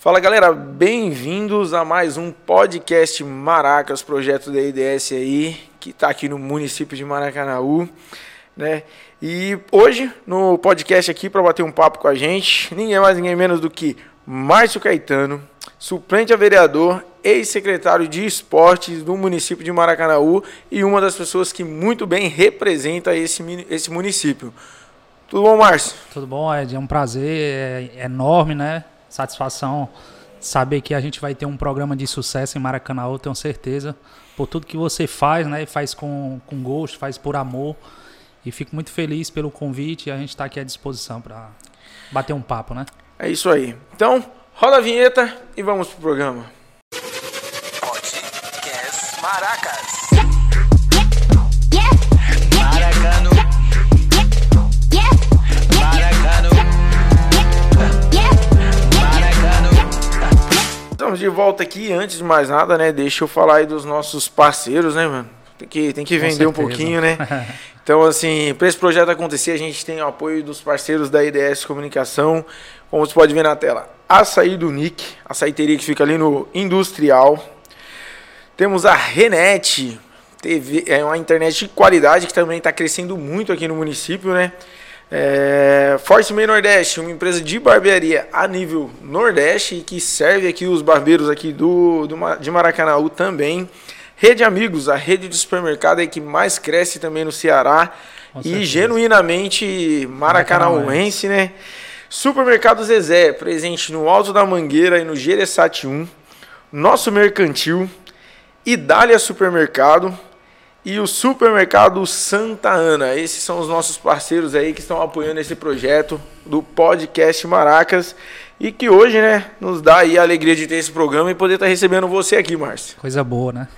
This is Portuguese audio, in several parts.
Fala galera, bem-vindos a mais um podcast Maracas, projeto da IDS aí, que está aqui no município de Maracanaú, né? E hoje no podcast aqui para bater um papo com a gente, ninguém mais ninguém menos do que Márcio Caetano, suplente a vereador, ex-secretário de esportes do município de Maracanaú e uma das pessoas que muito bem representa esse, esse município. Tudo bom, Márcio? Tudo bom, Ed. É um prazer é enorme, né? Satisfação saber que a gente vai ter um programa de sucesso em Maracanã, eu tenho certeza. Por tudo que você faz, né? Faz com, com gosto, faz por amor. E fico muito feliz pelo convite e a gente está aqui à disposição para bater um papo, né? É isso aí. Então, roda a vinheta e vamos pro programa. Podcast Maracas. Estamos de volta aqui. Antes de mais nada, né? Deixa eu falar aí dos nossos parceiros, né, mano? Tem que, tem que vender um pouquinho, né? Então, assim, para esse projeto acontecer, a gente tem o apoio dos parceiros da IDS Comunicação. Como você pode ver na tela, açaí do Nick, açaiteria que fica ali no Industrial. Temos a Renet, TV, é uma internet de qualidade que também está crescendo muito aqui no município, né? É, Force May Nordeste, uma empresa de barbearia a nível Nordeste que serve aqui os barbeiros aqui do, do de Maracanaú também. Rede Amigos, a rede de supermercado aí que mais cresce também no Ceará e genuinamente maracanauense, né? Supermercado Zezé, presente no Alto da Mangueira e no Gereçati 1. Nosso Mercantil, Idália Supermercado e o Supermercado Santa Ana. Esses são os nossos parceiros aí que estão apoiando esse projeto do podcast Maracas e que hoje, né, nos dá aí a alegria de ter esse programa e poder estar recebendo você aqui, Márcio. Coisa boa, né?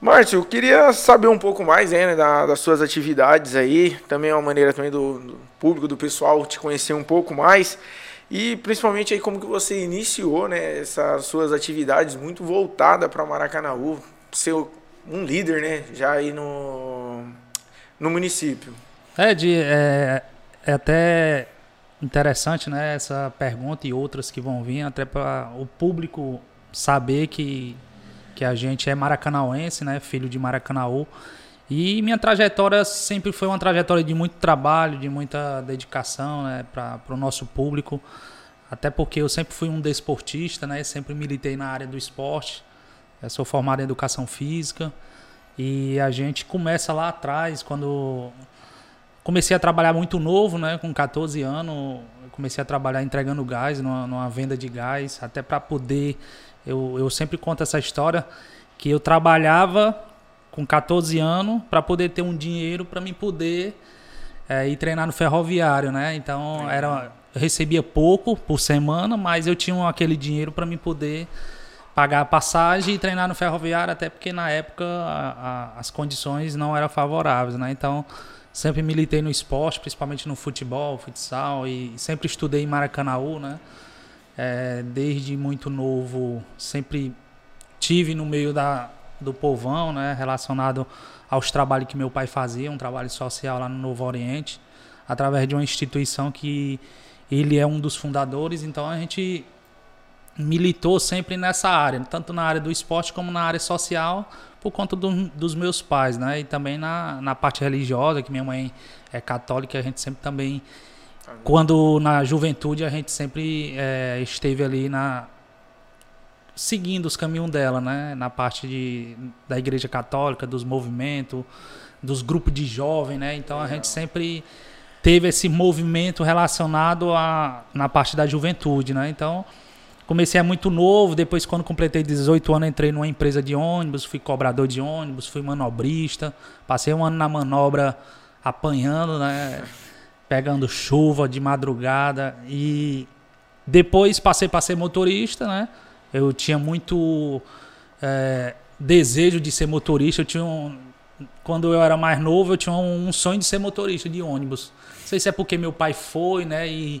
Márcio, eu queria saber um pouco mais né, da- das suas atividades aí, também é uma maneira também do, do público, do pessoal te conhecer um pouco mais e principalmente aí como que você iniciou né, essas suas atividades muito voltada para Maracanaú, ser um líder né, já aí no, no município. Ed, é, é até interessante, né? Essa pergunta e outras que vão vir, até para o público saber que, que a gente é maracanauense, né? Filho de Maracanaú. E minha trajetória sempre foi uma trajetória de muito trabalho, de muita dedicação, né? Para o nosso público. Até porque eu sempre fui um desportista, né? Sempre militei na área do esporte. Eu sou formado em educação física. E a gente começa lá atrás, quando comecei a trabalhar muito novo, né? Com 14 anos, comecei a trabalhar entregando gás, numa, numa venda de gás, até para poder. Eu, eu sempre conto essa história que eu trabalhava com 14 anos para poder ter um dinheiro para me poder é, ir treinar no ferroviário, né? Então era, eu recebia pouco por semana, mas eu tinha aquele dinheiro para me poder pagar a passagem e treinar no ferroviário, até porque na época a- a- as condições não eram favoráveis, né? Então sempre militei no esporte, principalmente no futebol, futsal e sempre estudei em Maracanaú, né? É, desde muito novo sempre tive no meio da, do povão, né? Relacionado aos trabalhos que meu pai fazia, um trabalho social lá no Novo Oriente, através de uma instituição que ele é um dos fundadores, então a gente militou sempre nessa área, tanto na área do esporte como na área social, por conta do- dos meus pais, né? E também na, na parte religiosa, que minha mãe é católica, a gente sempre também, quando na juventude, a gente sempre eh, esteve ali na seguindo os caminhos dela, né? Na parte de, da igreja católica, dos movimentos, dos grupos de jovem, né? Então a gente sempre teve esse movimento relacionado a na parte da juventude, né? Então comecei a muito novo, depois quando completei 18 anos entrei numa empresa de ônibus, fui cobrador de ônibus, fui manobrista, passei um ano na manobra apanhando, né? Pegando chuva de madrugada e depois passei para ser motorista, né? Eu tinha muito é, desejo de ser motorista. Eu tinha um, quando eu era mais novo, eu tinha um, um sonho de ser motorista de ônibus. Não sei se é porque meu pai foi, né? E,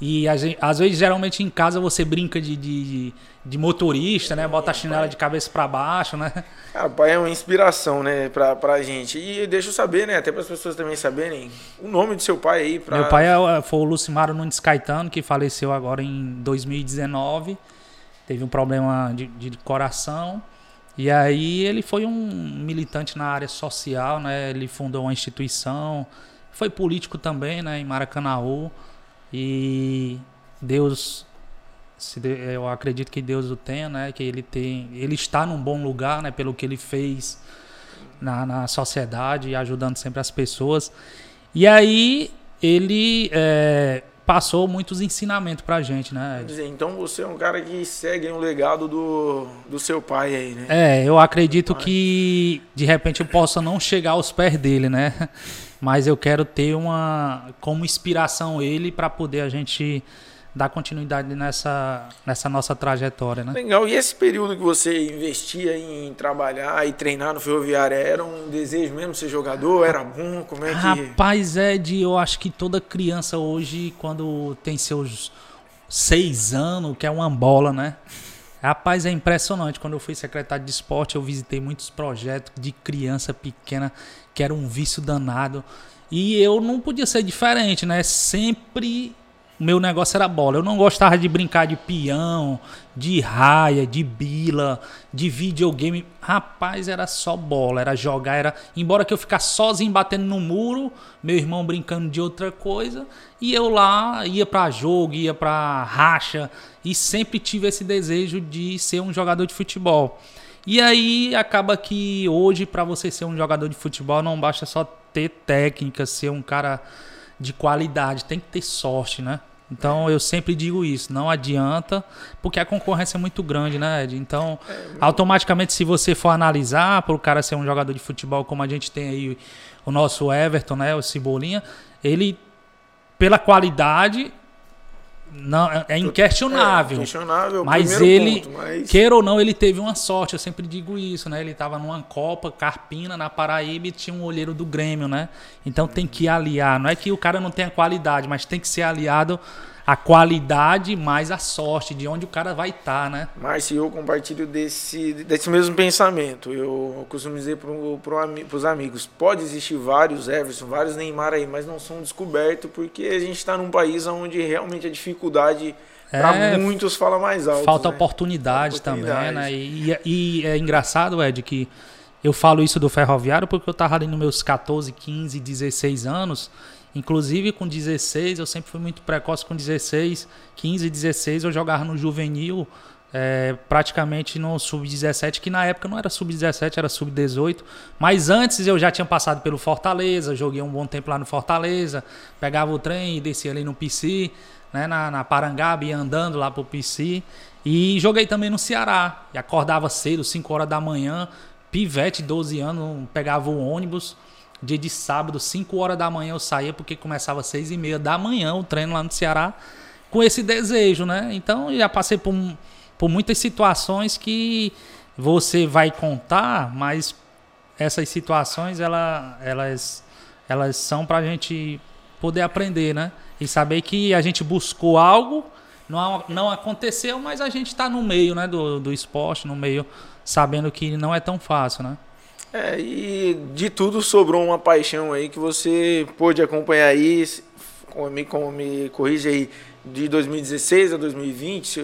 E gente- às vezes, geralmente em casa você brinca de, de, de motorista, né? Bota a chinela de cabeça pra baixo, né? Cara, o pai é uma inspiração, né, pra, pra gente. E deixa eu saber, né, até para as pessoas também saberem o nome do seu pai aí. Pra... Meu pai é- foi o Lucimaro Nunes Caetano, que faleceu agora em 2019. Teve um problema de, de coração. E aí ele foi um militante na área social, né? Ele fundou uma instituição. Foi político também, né? Em Maracanaú. E Deus, eu acredito que Deus o tenha, né? Que ele tem, ele está num bom lugar, né? Pelo que ele fez na, na sociedade, ajudando sempre as pessoas. E aí ele é, passou muitos ensinamentos pra gente, né? Então você é um cara que segue o legado do, do seu pai aí, né? É, eu acredito que de repente eu possa não chegar aos pés dele, né? Mas eu quero ter uma como inspiração ele para poder a gente dar continuidade nessa, nessa nossa trajetória, né? Legal. E esse período que você investia em trabalhar e treinar no Ferroviário, era um desejo mesmo ser jogador? Era bom? Como é que... Rapaz, Ed, eu acho que toda criança hoje, quando tem seus seis anos, quer uma bola, né? Rapaz, é impressionante. Quando eu fui secretário de esporte, eu visitei muitos projetos de criança pequena, que era um vício danado. E eu não podia ser diferente, né? Sempre o meu negócio era bola. Eu não gostava de brincar de peão, de raia, de bila, de videogame. Rapaz, era só bola, era jogar, era. Embora que eu ficasse sozinho batendo no muro, meu irmão brincando de outra coisa, e eu lá ia pra jogo, ia pra racha, e sempre tive esse desejo de ser um jogador de futebol. E aí acaba que hoje, para você ser um jogador de futebol, não basta só ter técnica, ser um cara de qualidade, tem que ter sorte, né? Então eu sempre digo isso, não adianta, porque a concorrência é muito grande, né, Ed? Então, automaticamente, se você for analisar para o cara ser um jogador de futebol, como a gente tem aí o nosso Everton, né, o Cebolinha, ele, pela qualidade, não, é- é inquestionável. É, questionável, Mas ele, ponto, mas... queira ou não, ele teve uma sorte, eu sempre digo isso, né? Ele tava numa Copa, Carpina, na Paraíba e tinha um olheiro do Grêmio, né? Então tem que aliar. Não é que o cara não tenha qualidade, mas tem que ser aliado a qualidade mais a sorte, de onde o cara vai estar, né? Márcio, eu compartilho desse, desse mesmo pensamento. Eu costumo dizer para pro, os amigos: pode existir vários Everson, vários Neymar aí, mas não são descobertos porque a gente está num país onde realmente a dificuldade para É, muitos fala mais alto. Falta né? oportunidade, Falta também, oportunidade. né? E, e é engraçado, Ed, que eu falo isso do ferroviário porque eu tava ali nos meus 14, 15, 16 anos. Inclusive com 16, eu sempre fui muito precoce com 16, 15, 16, eu jogava no juvenil, é, praticamente no sub-17, que na época não era sub-17, era sub-18. Mas antes eu já tinha passado pelo Fortaleza, joguei um bom tempo lá no Fortaleza, pegava o trem e descia ali no PC, né, na, na Parangaba, ia andando lá pro PC. E joguei também no Ceará. E acordava cedo, 5 horas da manhã, pivete, 12 anos, pegava o ônibus. Dia de sábado, 5 horas da manhã eu saía, porque começava às 6 e meia da manhã o treino lá no Ceará, com esse desejo, né? Então já passei por, por muitas situações que você vai contar, mas essas situações ela, elas, elas são pra gente poder aprender, né? E saber que a gente buscou algo, não, não aconteceu, mas a gente está no meio né, do, do esporte, no meio, sabendo que não é tão fácil, né? É, e de tudo sobrou uma paixão aí que você pôde acompanhar aí, me, me corrige aí, de 2016 a 2020, se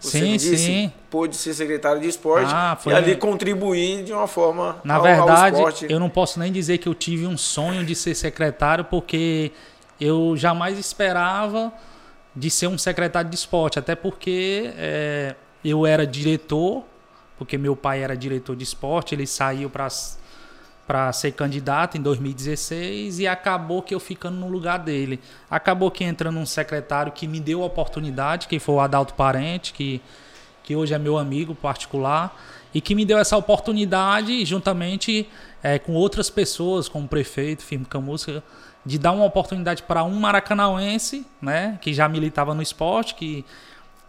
você Sim, me disse, sim. pôde ser secretário de esporte Ah, foi- e ali contribuir de uma forma Na ao, verdade, ao esporte. eu não posso nem dizer que eu tive um sonho de ser secretário, porque eu jamais esperava de ser um secretário de esporte, até porque é, eu era diretor, porque meu pai era diretor de esporte, ele saiu para ser candidato em 2016 e acabou que eu ficando no lugar dele. Acabou que entrando um secretário que me deu a oportunidade, que foi o Adalto Parente, que, que hoje é meu amigo particular, e que me deu essa oportunidade, juntamente eh, com outras pessoas, como o prefeito Firmo Camusca, de dar uma oportunidade para um maracanauense, né, que já militava no esporte, que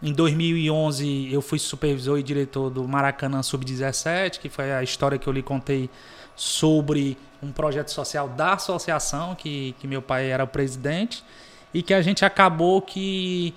em 2011 eu fui supervisor e diretor do Maracanã Sub-17, que foi a história que eu lhe contei sobre um projeto social da associação, que, que meu pai era o presidente. e que a gente acabou que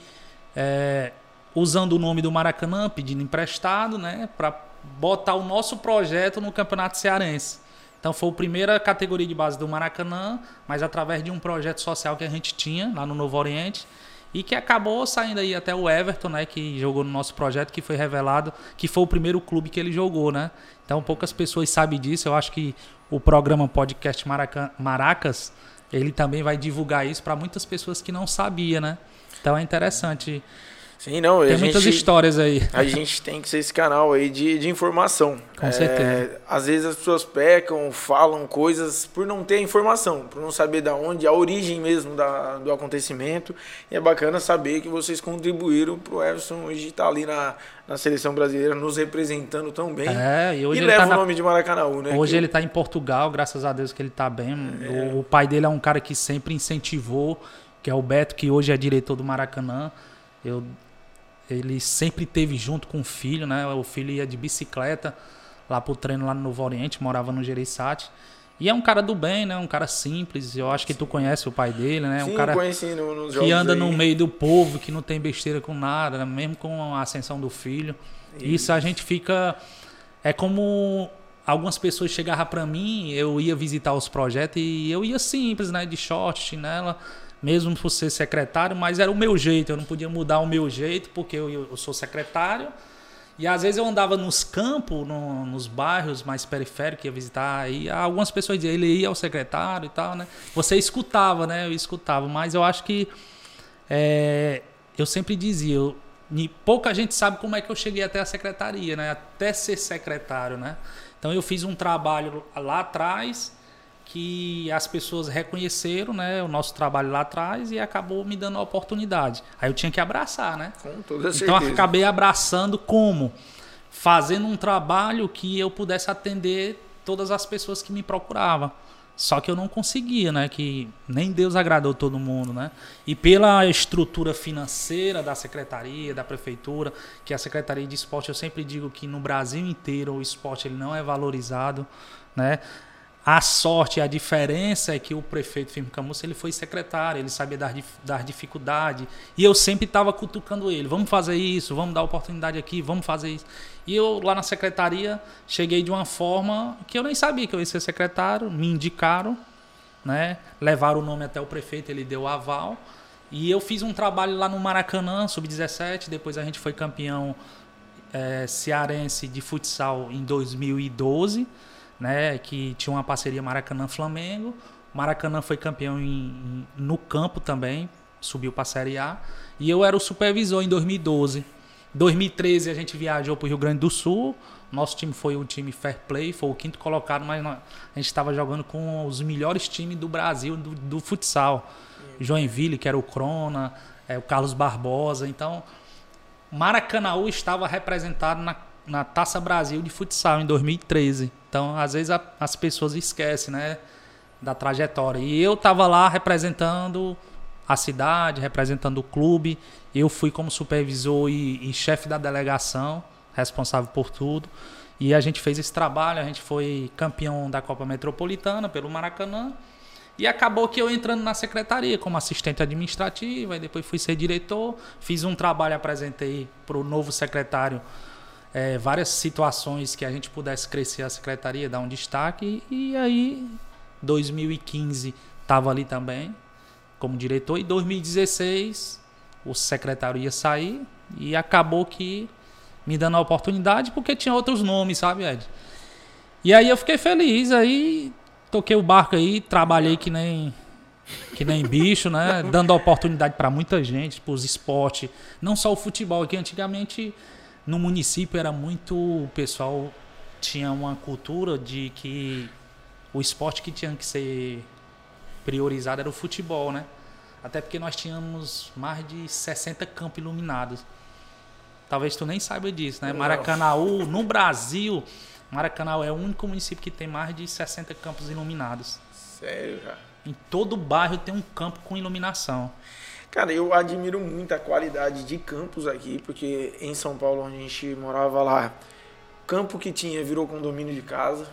é, usando o nome do Maracanã, pedindo emprestado, né, para botar o nosso projeto no Campeonato Cearense. Então foi a primeira categoria de base do Maracanã, mas através de um projeto social que a gente tinha lá no Novo Oriente e que acabou saindo aí até o Everton, né, que jogou no nosso projeto, que foi revelado que foi o primeiro clube que ele jogou, né? Então poucas pessoas sabem disso. Eu acho que o programa podcast Maracan Maracas ele também vai divulgar isso para muitas pessoas que não sabiam, né? Então é interessante Sim, não. Tem muitas gente, histórias aí. A gente tem que ser esse canal aí de, de informação. Com é, certeza. Às vezes as pessoas pecam, falam coisas por não ter informação, por não saber da onde, a origem mesmo da, do acontecimento. E é bacana saber que vocês contribuíram para o Everson hoje estar tá ali na, na seleção brasileira, nos representando tão bem. É, e hoje e ele leva tá o nome de Maracanã, né? Hoje que... ele está em Portugal, graças a Deus que ele está bem. É. O, o pai dele é um cara que sempre incentivou, que é o Beto, que hoje é diretor do Maracanã. Eu ele sempre teve junto com o filho, né? O filho ia de bicicleta lá pro treino lá no Novo Oriente, morava no Gereissati. E é um cara do bem, né? Um cara simples. Eu acho que tu conhece o pai dele, né? Sim, um cara conheci no, nos que anda aí. no meio do povo, que não tem besteira com nada, né? mesmo com a ascensão do filho. Isso, Isso a gente fica é como algumas pessoas chegavam para mim, eu ia visitar os projetos e eu ia simples, né, de short, chinela, mesmo por ser secretário, mas era o meu jeito, eu não podia mudar o meu jeito, porque eu, eu sou secretário. E às vezes eu andava nos campos, no, nos bairros mais periféricos, ia visitar, e algumas pessoas diziam, ele ia ao secretário e tal, né? Você escutava, né? Eu escutava, mas eu acho que é, eu sempre dizia, eu, pouca gente sabe como é que eu cheguei até a secretaria, né? Até ser secretário, né? Então eu fiz um trabalho lá atrás que as pessoas reconheceram né, o nosso trabalho lá atrás e acabou me dando a oportunidade. Aí eu tinha que abraçar, né? Com toda certeza. Então eu acabei abraçando como? Fazendo um trabalho que eu pudesse atender todas as pessoas que me procuravam. Só que eu não conseguia, né? Que nem Deus agradou todo mundo, né? E pela estrutura financeira da secretaria, da prefeitura, que a secretaria de esporte, eu sempre digo que no Brasil inteiro o esporte ele não é valorizado, né? A sorte, a diferença é que o prefeito Firmo Camus, ele foi secretário, ele sabia dar, dar dificuldade. E eu sempre estava cutucando ele, vamos fazer isso, vamos dar oportunidade aqui, vamos fazer isso. E eu lá na secretaria cheguei de uma forma que eu nem sabia que eu ia ser secretário, me indicaram, né? levaram o nome até o prefeito, ele deu aval. E eu fiz um trabalho lá no Maracanã, sub-17, depois a gente foi campeão é, cearense de futsal em 2012 né, que tinha uma parceria Maracanã-Flamengo. Maracanã foi campeão em, em, no campo também, subiu para a Série A. E eu era o supervisor em 2012. 2013 a gente viajou para o Rio Grande do Sul. Nosso time foi o time Fair Play, foi o quinto colocado, mas a gente estava jogando com os melhores times do Brasil do, do futsal. Joinville, que era o Crona, é, o Carlos Barbosa. Então, Maracanaú estava representado na na Taça Brasil de futsal em 2013. Então, às vezes a, as pessoas esquecem, né, da trajetória. E eu estava lá representando a cidade, representando o clube. Eu fui como supervisor e, e chefe da delegação, responsável por tudo. E a gente fez esse trabalho, a gente foi campeão da Copa Metropolitana pelo Maracanã. E acabou que eu entrando na secretaria como assistente administrativa, e depois fui ser diretor, fiz um trabalho, apresentei para o novo secretário é, várias situações que a gente pudesse crescer a secretaria, dar um destaque. E aí, 2015 estava ali também como diretor. E 2016 o secretário ia sair e acabou que me dando a oportunidade porque tinha outros nomes, sabe, Ed? E aí eu fiquei feliz, aí toquei o barco aí, trabalhei que nem que nem bicho, né? Dando a oportunidade para muita gente, para os esportes, não só o futebol, que antigamente no município era muito. O pessoal tinha uma cultura de que o esporte que tinha que ser priorizado era o futebol, né? Até porque nós tínhamos mais de 60 campos iluminados. Talvez tu nem saiba disso, né? Maracanaú, no Brasil, Maracanaú é o único município que tem mais de 60 campos iluminados. Sério, cara? Em todo bairro tem um campo com iluminação. Cara, eu admiro muito a qualidade de campos aqui, porque em São Paulo, onde a gente morava lá, campo que tinha virou condomínio de casa.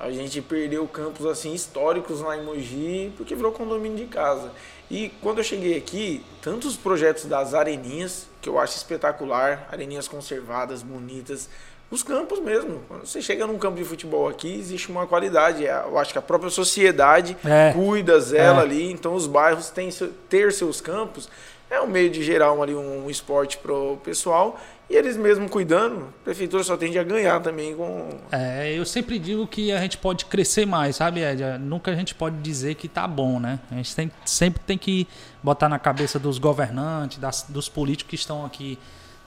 A gente perdeu campos assim históricos lá em Mogi porque virou condomínio de casa. E quando eu cheguei aqui, tantos projetos das areninhas, que eu acho espetacular, areninhas conservadas, bonitas, os campos mesmo. Quando você chega num campo de futebol aqui, existe uma qualidade. É, eu acho que a própria sociedade É. cuida, zela É. ali. Então os bairros têm ter seus campos é um meio de gerar um, ali um esporte pro pessoal. E eles mesmo cuidando, a prefeitura só tende a ganhar também com. É, eu sempre digo que a gente pode crescer mais, sabe, Ed? Nunca a gente pode dizer que tá bom, né? A gente tem- sempre tem que botar na cabeça dos governantes, das- dos políticos que estão aqui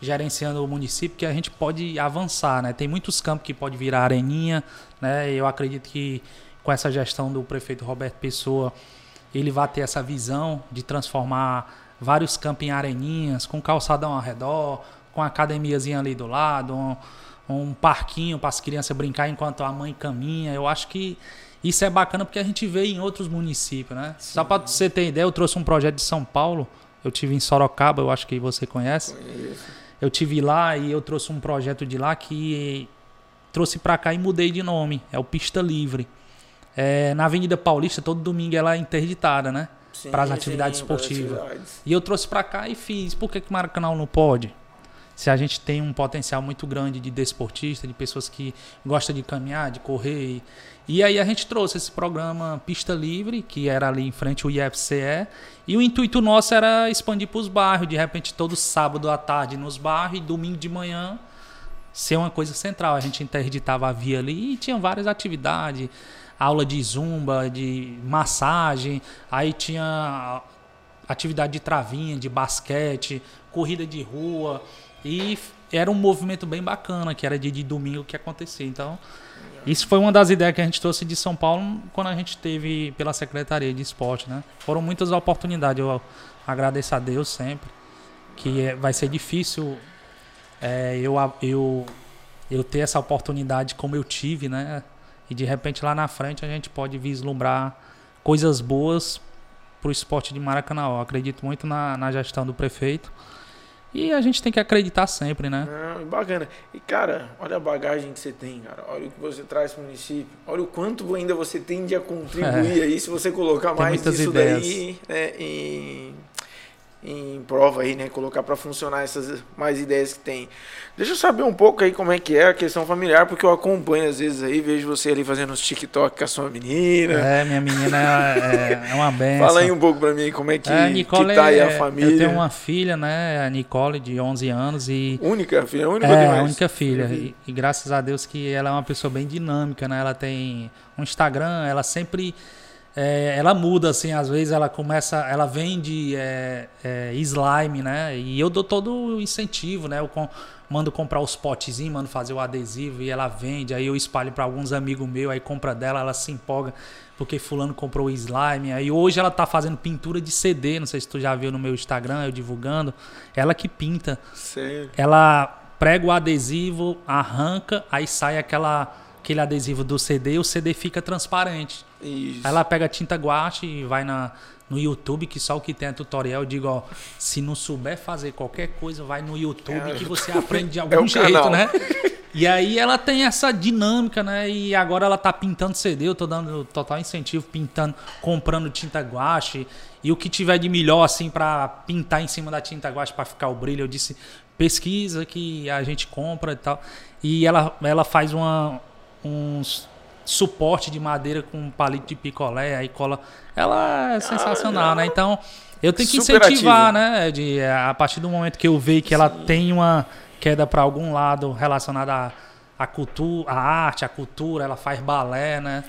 gerenciando o município, que a gente pode avançar, né? Tem muitos campos que pode virar areninha, né? Eu acredito que com essa gestão do prefeito Roberto Pessoa, ele vai ter essa visão de transformar vários campos em areninhas, com calçadão ao redor, com academiazinha ali do lado, um, um parquinho para as crianças brincar enquanto a mãe caminha. Eu acho que isso é bacana porque a gente vê em outros municípios, né? Só para você ter ideia, eu trouxe um projeto de São Paulo. Eu tive em Sorocaba, eu acho que você conhece. Eu tive lá e eu trouxe um projeto de lá que trouxe para cá e mudei de nome. É o Pista Livre. É, na Avenida Paulista, todo domingo ela é interditada, né? Sim, Para as sim, atividades para as esportivas. atividades. E eu trouxe pra cá e fiz. Por que que o Maracanã não pode? Se a gente tem um potencial muito grande de desportista, de pessoas que gostam de caminhar, de correr. E aí a gente trouxe esse programa Pista Livre, que era ali em frente ao IFCE. E o intuito nosso era expandir para os bairros. De repente, todo sábado à tarde nos bairros e domingo de manhã ser uma coisa central. A gente interditava a via ali e tinha várias atividades. Aula de zumba, de massagem, aí tinha atividade de travinha, de basquete, corrida de rua. E era um movimento bem bacana, que era dia de domingo que acontecia. Então, isso foi uma das ideias que a gente trouxe de São Paulo quando a gente teve pela Secretaria de Esporte, né? Foram muitas oportunidades. Eu agradeço a Deus sempre. Que é- vai ser difícil é, eu, eu, eu ter essa oportunidade como eu tive, né? E de repente lá na frente a gente pode vislumbrar coisas boas pro esporte de Maracanã. Eu acredito muito na, na gestão do prefeito. E a gente tem que acreditar sempre, né? Não, e bacana. E, cara, olha a bagagem que você tem, cara. Olha o que você traz pro município. Olha o quanto ainda você tende a contribuir aí se você colocar Tem mais disso ideias. daí né, em, em prova aí, né? Colocar pra funcionar essas mais ideias que tem. Deixa eu saber um pouco aí como é que é a questão familiar, porque eu acompanho às vezes aí, vejo você ali fazendo uns TikTok com a sua menina. É, minha menina é, é uma benção. Fala aí um pouco pra mim como é que, É, a Nicole que tá aí é- a família. Eu tenho uma filha, né? A Nicole, de 11 anos. E Única, filha? Única ou tem É, mais? a única filha. E, e graças a Deus que ela é uma pessoa bem dinâmica, né? Ela tem um Instagram, ela sempre. É, ela muda, assim, às vezes ela começa. Ela vende é, é, slime, né? E eu dou todo o incentivo, né? Eu com- mando comprar os potezinhos, mando fazer o adesivo e ela vende. Aí eu espalho para alguns amigos meus, aí compra dela, ela se empolga porque fulano comprou o slime. Aí hoje ela tá fazendo pintura de CD, não sei se tu já viu no meu Instagram, eu divulgando. Ela que pinta Sério. ela prega o adesivo, arranca, aí sai aquela, aquele adesivo do CD o CD fica transparente. Isso. Aí ela pega tinta guache e vai na, no YouTube, que só o que tem é tutorial. Eu digo, ó, se não souber fazer qualquer coisa, vai no YouTube que você aprende de algum É jeito, canal. né? E aí ela tem essa dinâmica, né? E agora ela tá pintando CD, eu tô dando total incentivo, pintando, comprando tinta guache. E o que tiver de melhor, assim, pra pintar em cima da tinta guache pra ficar o brilho, eu disse, pesquisa que a gente compra e tal. E ela, ela faz uma, uns suporte de madeira com um palito de picolé, aí cola. Ela é sensacional, né? Então, eu tenho que incentivar, né? De, a partir do momento que eu vejo que ela tem uma queda para algum lado relacionada à, cultura, à arte, à cultura, ela faz balé, né?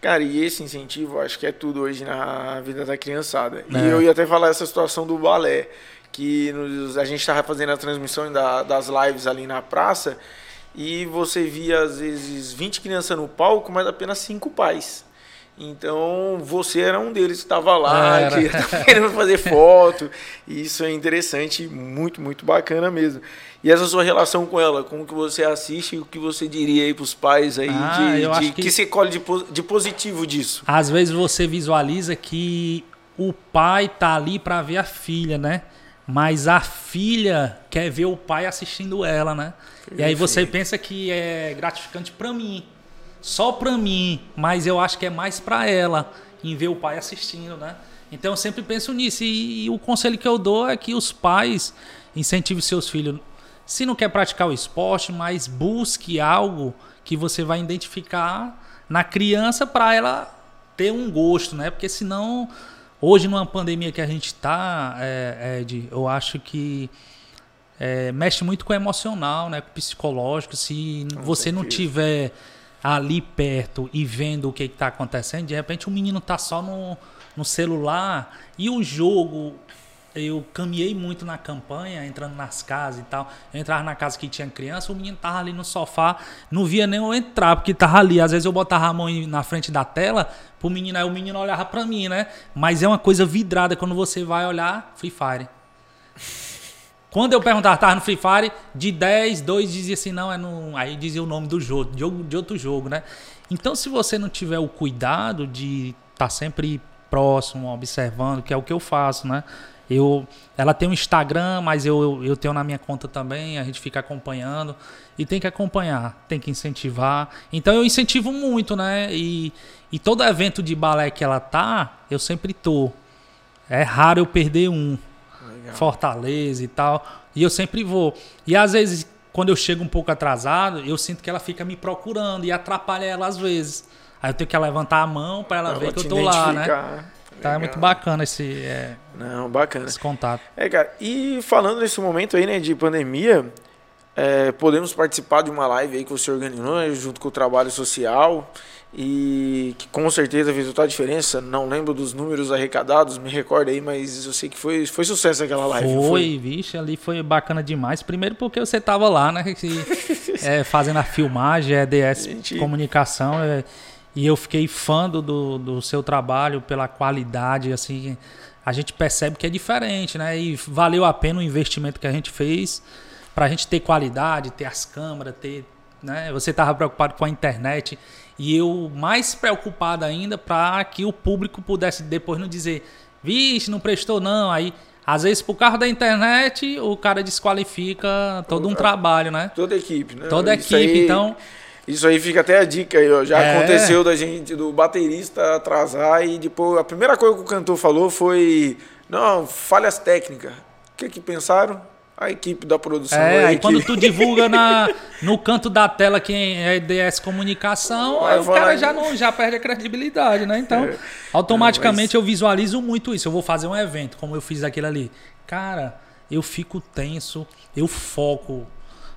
Cara, e esse incentivo, eu acho que é tudo hoje na vida da criançada. E É. eu ia até falar essa situação do balé, que nos- a gente estava fazendo a transmissão da- das lives ali na praça, e você via às vezes 20 crianças no palco, mas apenas cinco pais. Então você era um deles que estava lá, Era. que tava querendo fazer foto. E isso é interessante, muito, muito bacana mesmo. E essa sua relação com ela, como que você assiste e o que você diria aí pros pais aí Ah, de, eu de- que... que- você colhe de, de positivo disso? Às vezes você visualiza que o pai tá ali para ver a filha, né? Mas a filha quer ver o pai assistindo ela, né? E aí você pensa que é gratificante para mim. só pra mim, mas eu acho que é mais pra ela em ver o pai assistindo, né? Então eu sempre penso nisso. E, e o conselho que eu dou é que os pais incentivem seus filhos. Se não quer praticar o esporte, mas busque algo que você vai identificar na criança para ela ter um gosto, né? Porque senão, hoje numa pandemia que a gente está, é, Ed, eu acho que é, mexe muito com o emocional, né? Com o psicológico. Se com você certeza. não tiver ali perto e vendo o que está acontecendo, de repente o menino está só no, no celular e o jogo. Eu caminhei muito na campanha, entrando nas casas e tal. Eu entrava na casa que tinha criança, o menino tava ali no sofá, não via nem eu entrar, porque tava ali. Às vezes eu botava a mão na frente da tela pro menino, aí o menino olhava para mim, né? Mas é uma coisa vidrada quando você vai olhar Free Fire. Quando eu perguntava, tava no Free Fire, de 10, 2 dizia assim, não, é no. Aí dizia o nome do jogo, de outro jogo, né? Então, se você não tiver o cuidado de estar tá sempre próximo, observando, que é o que eu faço, né? Eu, ela tem um Instagram, mas eu, eu, eu, tenho na minha conta também, a gente fica acompanhando. E tem que acompanhar, tem que incentivar. Então eu incentivo muito, né? E, e todo evento de balé que ela tá, eu sempre tô. É raro eu perder um. Legal. Fortaleza e tal. E eu sempre vou. E às vezes, quando eu chego um pouco atrasado, eu sinto que ela fica me procurando e atrapalha ela às vezes. Aí eu tenho que levantar a mão para ela pra ver que eu tô lá, né? Tá, é muito bacana esse, é, Não, bacana. esse contato. É, cara, e falando nesse momento aí, né, de pandemia, é, podemos participar de uma live aí que você organizou, né, junto com o trabalho social e que com certeza fez toda a diferença. Não lembro dos números arrecadados, me recordo aí, mas eu sei que foi, foi sucesso aquela live. Foi, foi, vixe, ali foi bacana demais. Primeiro porque você tava lá, né? Que, é, fazendo a filmagem, é DS gente... Comunicação. É, e eu fiquei fã do, do seu trabalho pela qualidade, assim. A gente percebe que é diferente, né? E valeu a pena o investimento que a gente fez para a gente ter qualidade, ter as câmeras, ter. Né? Você estava preocupado com a internet e eu mais preocupado ainda para que o público pudesse depois não dizer, vixe, não prestou não. Aí, às vezes, por causa da internet, o cara desqualifica todo um trabalho, né? Toda a equipe, né? Toda a equipe, aí, então... Isso aí fica até a dica aí, ó. Já é. aconteceu da gente, do baterista atrasar e depois... A primeira coisa que o cantor falou foi, não, falhas técnicas. O que que pensaram? a equipe da produção. É, aí quando tu divulga na, no canto da tela quem é DS Comunicação, aí o cara já, não, já perde a credibilidade, né? Então, é, automaticamente mas... eu visualizo muito isso. Eu vou fazer um evento, como eu fiz aquele ali. Cara, eu fico tenso, eu foco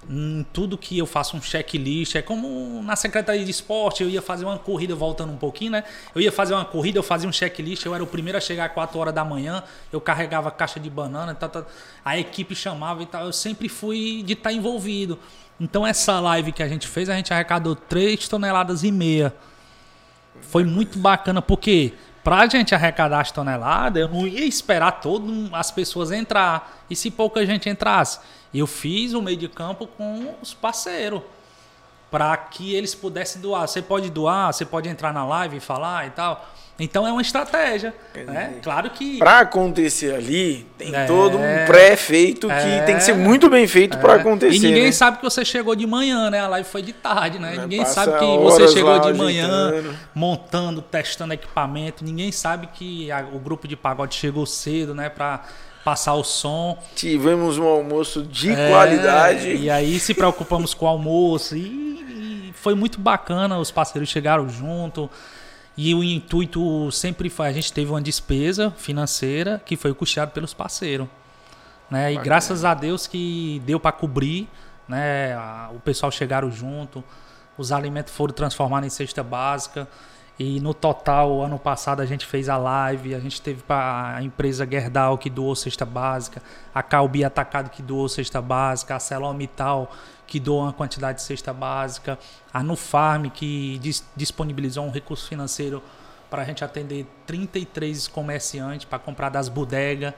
em tudo que eu faço um checklist. É como na Secretaria de Esporte, eu ia fazer uma corrida, voltando um pouquinho, né? Eu ia fazer uma corrida, eu fazia um checklist, eu era o primeiro a chegar às 4 horas da manhã, eu carregava caixa de banana, tá, tá, a equipe chamava e tal. Eu sempre fui de estar tá envolvido. Então essa live que a gente fez, a gente arrecadou 3 toneladas e meia. Foi muito bacana, porque pra gente arrecadar as toneladas, eu não ia esperar todas as pessoas entrar. E se pouca gente entrasse? Eu fiz o meio de campo com os parceiros para que eles pudessem doar. Você pode doar, você pode entrar na live e falar e tal. Então é uma estratégia. Né? Claro que. Para acontecer ali, tem é, todo um pré-feito que é, tem que ser muito bem feito é, para acontecer. E ninguém né? sabe que você chegou de manhã, né? A live foi de tarde, né? ninguém sabe que você chegou de manhã montando, testando equipamento. Ninguém sabe que a, o grupo de pagode chegou cedo, né? Para passar o som. Tivemos um almoço de é, qualidade. E aí se preocupamos com o almoço. E, e, foi muito bacana, os parceiros chegaram junto. E o intuito sempre foi: a gente teve uma despesa financeira que foi custeada pelos parceiros. Né? E graças a Deus que deu para cobrir. Né? O pessoal chegaram junto, os alimentos foram transformados em cesta básica. E no total, ano passado a gente fez a live, a gente teve a empresa Gerdau que doou cesta básica, a Calbi Atacado que doou cesta básica, a Celomital que doou uma quantidade de cesta básica, a Nufarm que dis disponibilizou um recurso financeiro para a gente atender 33 comerciantes para comprar das bodegas.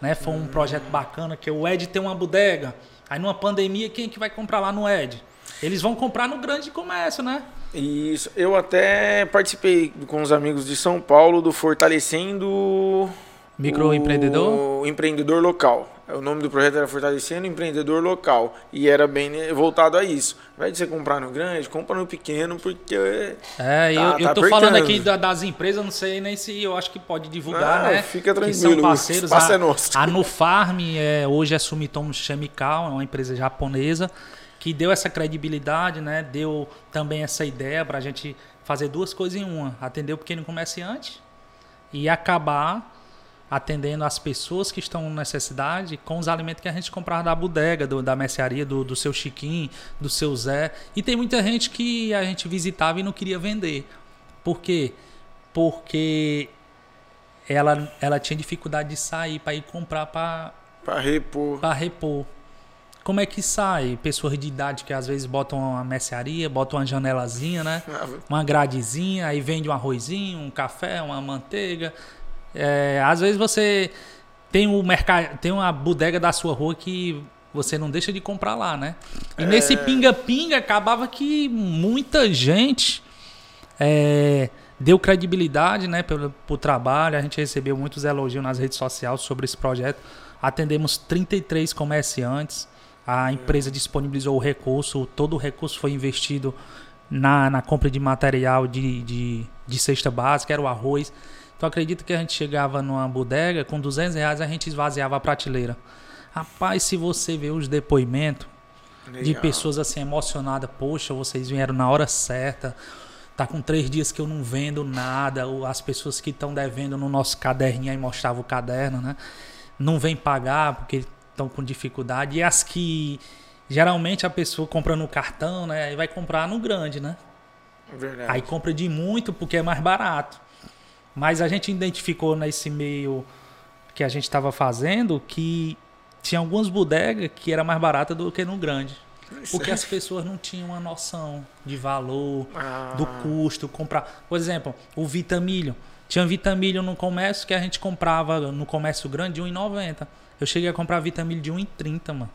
Né? Foi um projeto bacana que o Ed tem uma bodega. Aí numa pandemia, quem é que vai comprar lá no Ed? Eles vão comprar no grande comércio, né? Isso. Eu até participei com os amigos de São Paulo do Fortalecendo Microempreendedor? O empreendedor local. O nome do projeto era Fortalecendo Empreendedor Local. E era bem voltado a isso. Ao invés de você comprar no grande, compra no pequeno, porque. É, tá- eu, eu tá tô falando apertando. aqui da- das empresas, não sei nem se eu acho que pode divulgar, Ah, né? fica Que tranquilo, são o parceiros. espaço a, é nosso. a Nufarm é, hoje é Sumitomo Chemical, é uma empresa japonesa que deu essa credibilidade, né? Deu também essa ideia para a gente fazer duas coisas em uma: atender o pequeno comerciante e acabar atendendo as pessoas que estão com necessidade com os alimentos que a gente comprava da bodega, do- da mercearia, do, do seu Chiquinho, do seu Zé. E tem muita gente que a gente visitava e não queria vender. Por quê? Porque ela, ela tinha dificuldade de sair para ir comprar para Pra repor. para repor. Como é que sai? Pessoas de idade que às vezes botam uma mercearia, botam uma janelazinha, né? Uma gradezinha, aí vende um arrozinho, um café, uma manteiga. É, às vezes você tem o mercado, tem uma bodega da sua rua que você não deixa de comprar lá, né? E nesse pinga-pinga acabava que muita gente é, deu credibilidade né, pelo pro trabalho. A gente recebeu muitos elogios nas redes sociais sobre esse projeto. Atendemos 33 comerciantes. A empresa disponibilizou o recurso, todo o recurso foi investido na, na compra de material de, de, de cesta básica, era o arroz. Então acredito que a gente chegava numa bodega, com 200 reais a gente esvaziava a prateleira. Rapaz, se você ver os depoimentos, de Legal. pessoas assim emocionadas, poxa, vocês vieram na hora certa. Tá com três dias que eu não vendo nada. ou As pessoas que estão devendo no nosso caderninho aí mostrava o caderno, né? Não vem pagar porque estão com dificuldade. E as que geralmente a pessoa compra no cartão, né? Aí vai comprar no grande, né? Verdade. Aí compra de muito porque é mais barato. Mas a gente identificou nesse meio que a gente estava fazendo que tinha algumas bodegas que era mais barata do que no grande. Porque as pessoas não tinham uma noção de valor, Ah. do custo, comprar. Por exemplo, o Vitamilho. Tinha Vitamilho no comércio que a gente comprava no comércio grande de 1,90. Eu cheguei a comprar Vitamilho de 1,30, mano.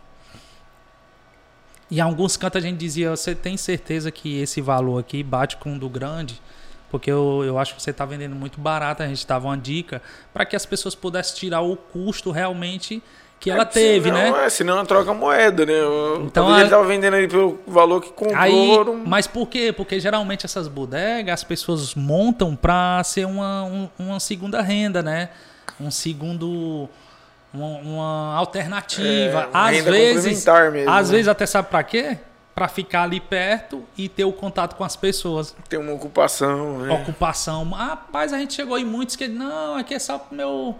E em alguns cantos a gente dizia, você tem certeza que esse valor aqui bate com o do grande? Porque eu, eu acho que você está vendendo muito barato, a gente dava uma dica para que as pessoas pudessem tirar o custo realmente que ela É, teve, senão, né? É, senão ela troca moeda, né? Então, a- ele tava vendendo ali pelo valor que comprou. Aí, mas por quê? Porque geralmente essas bodegas as pessoas montam para ser uma, um- uma segunda renda, né? Um segundo uma, uma alternativa. É, às vezes, mesmo, às né? vezes até sabe para quê? Para ficar ali perto e ter o contato com as pessoas. Tem uma ocupação, né? Ocupação. Rapaz, a gente chegou em muitos que não, aqui é só pro meu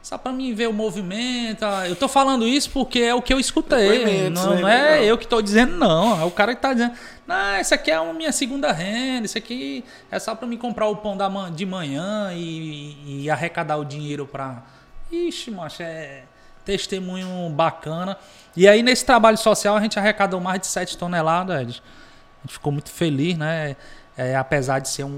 só para mim ver o movimento. Ah, Eu tô falando isso porque é o que eu escutei. Depoimentos, Não, né? não é eu que tô dizendo não, é o cara que tá dizendo. Não, isso aqui é a minha segunda renda, isso aqui é só para me comprar o pão da man- de manhã e, e arrecadar o dinheiro para Ixi, macho, é testemunho bacana. E aí, nesse trabalho social, a gente arrecadou mais de 7 toneladas. A gente ficou muito feliz, né? É, apesar de ser um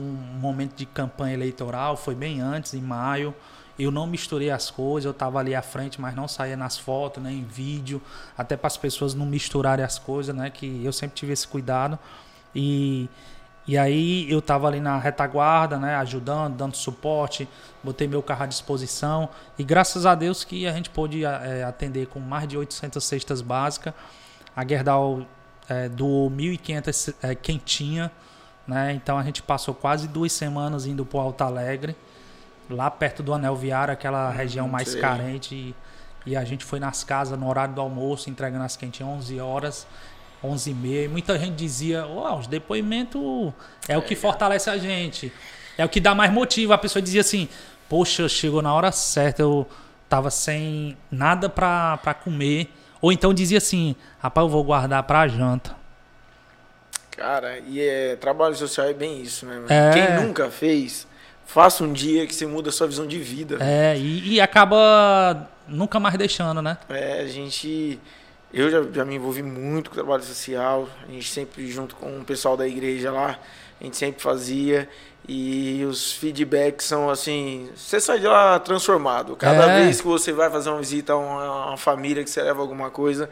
momento de campanha eleitoral, foi bem antes, em maio. Eu não misturei as coisas, eu estava ali à frente, mas não saía nas fotos, né, em vídeo, até para as pessoas não misturarem as coisas, né? Que eu sempre tive esse cuidado. E, e aí eu estava ali na retaguarda, né, ajudando, dando suporte, botei meu carro à disposição e graças a Deus que a gente pôde eh, atender com mais de 800 cestas básicas. A Gerdau eh, doou 1.500 eh, quentinha, né? Então a gente passou quase duas semanas indo para Alto Alegre, lá perto do Anel Viário, aquela região mais carente. E, e a gente foi nas casas no horário do almoço, entregando as quentinhas 11 horas. 11 e meia, e muita gente dizia, Uau, os depoimentos é o que fortalece a gente, é o que dá mais motivo. A pessoa dizia assim, poxa, chegou na hora certa, eu tava sem nada pra, pra comer. Ou então dizia assim, rapaz, eu vou guardar pra janta. Cara, e é, trabalho social é bem isso, né? É. Quem nunca fez, faça um dia que você muda a sua visão de vida. É, e, e acaba nunca mais deixando, né? É, a gente. Eu já, já me envolvi muito com o trabalho social. A gente sempre, junto com o pessoal da igreja lá, a gente sempre fazia. E os feedbacks são assim: você sai de lá transformado. Cada É. vez que você vai fazer uma visita a uma, uma família, que você leva alguma coisa,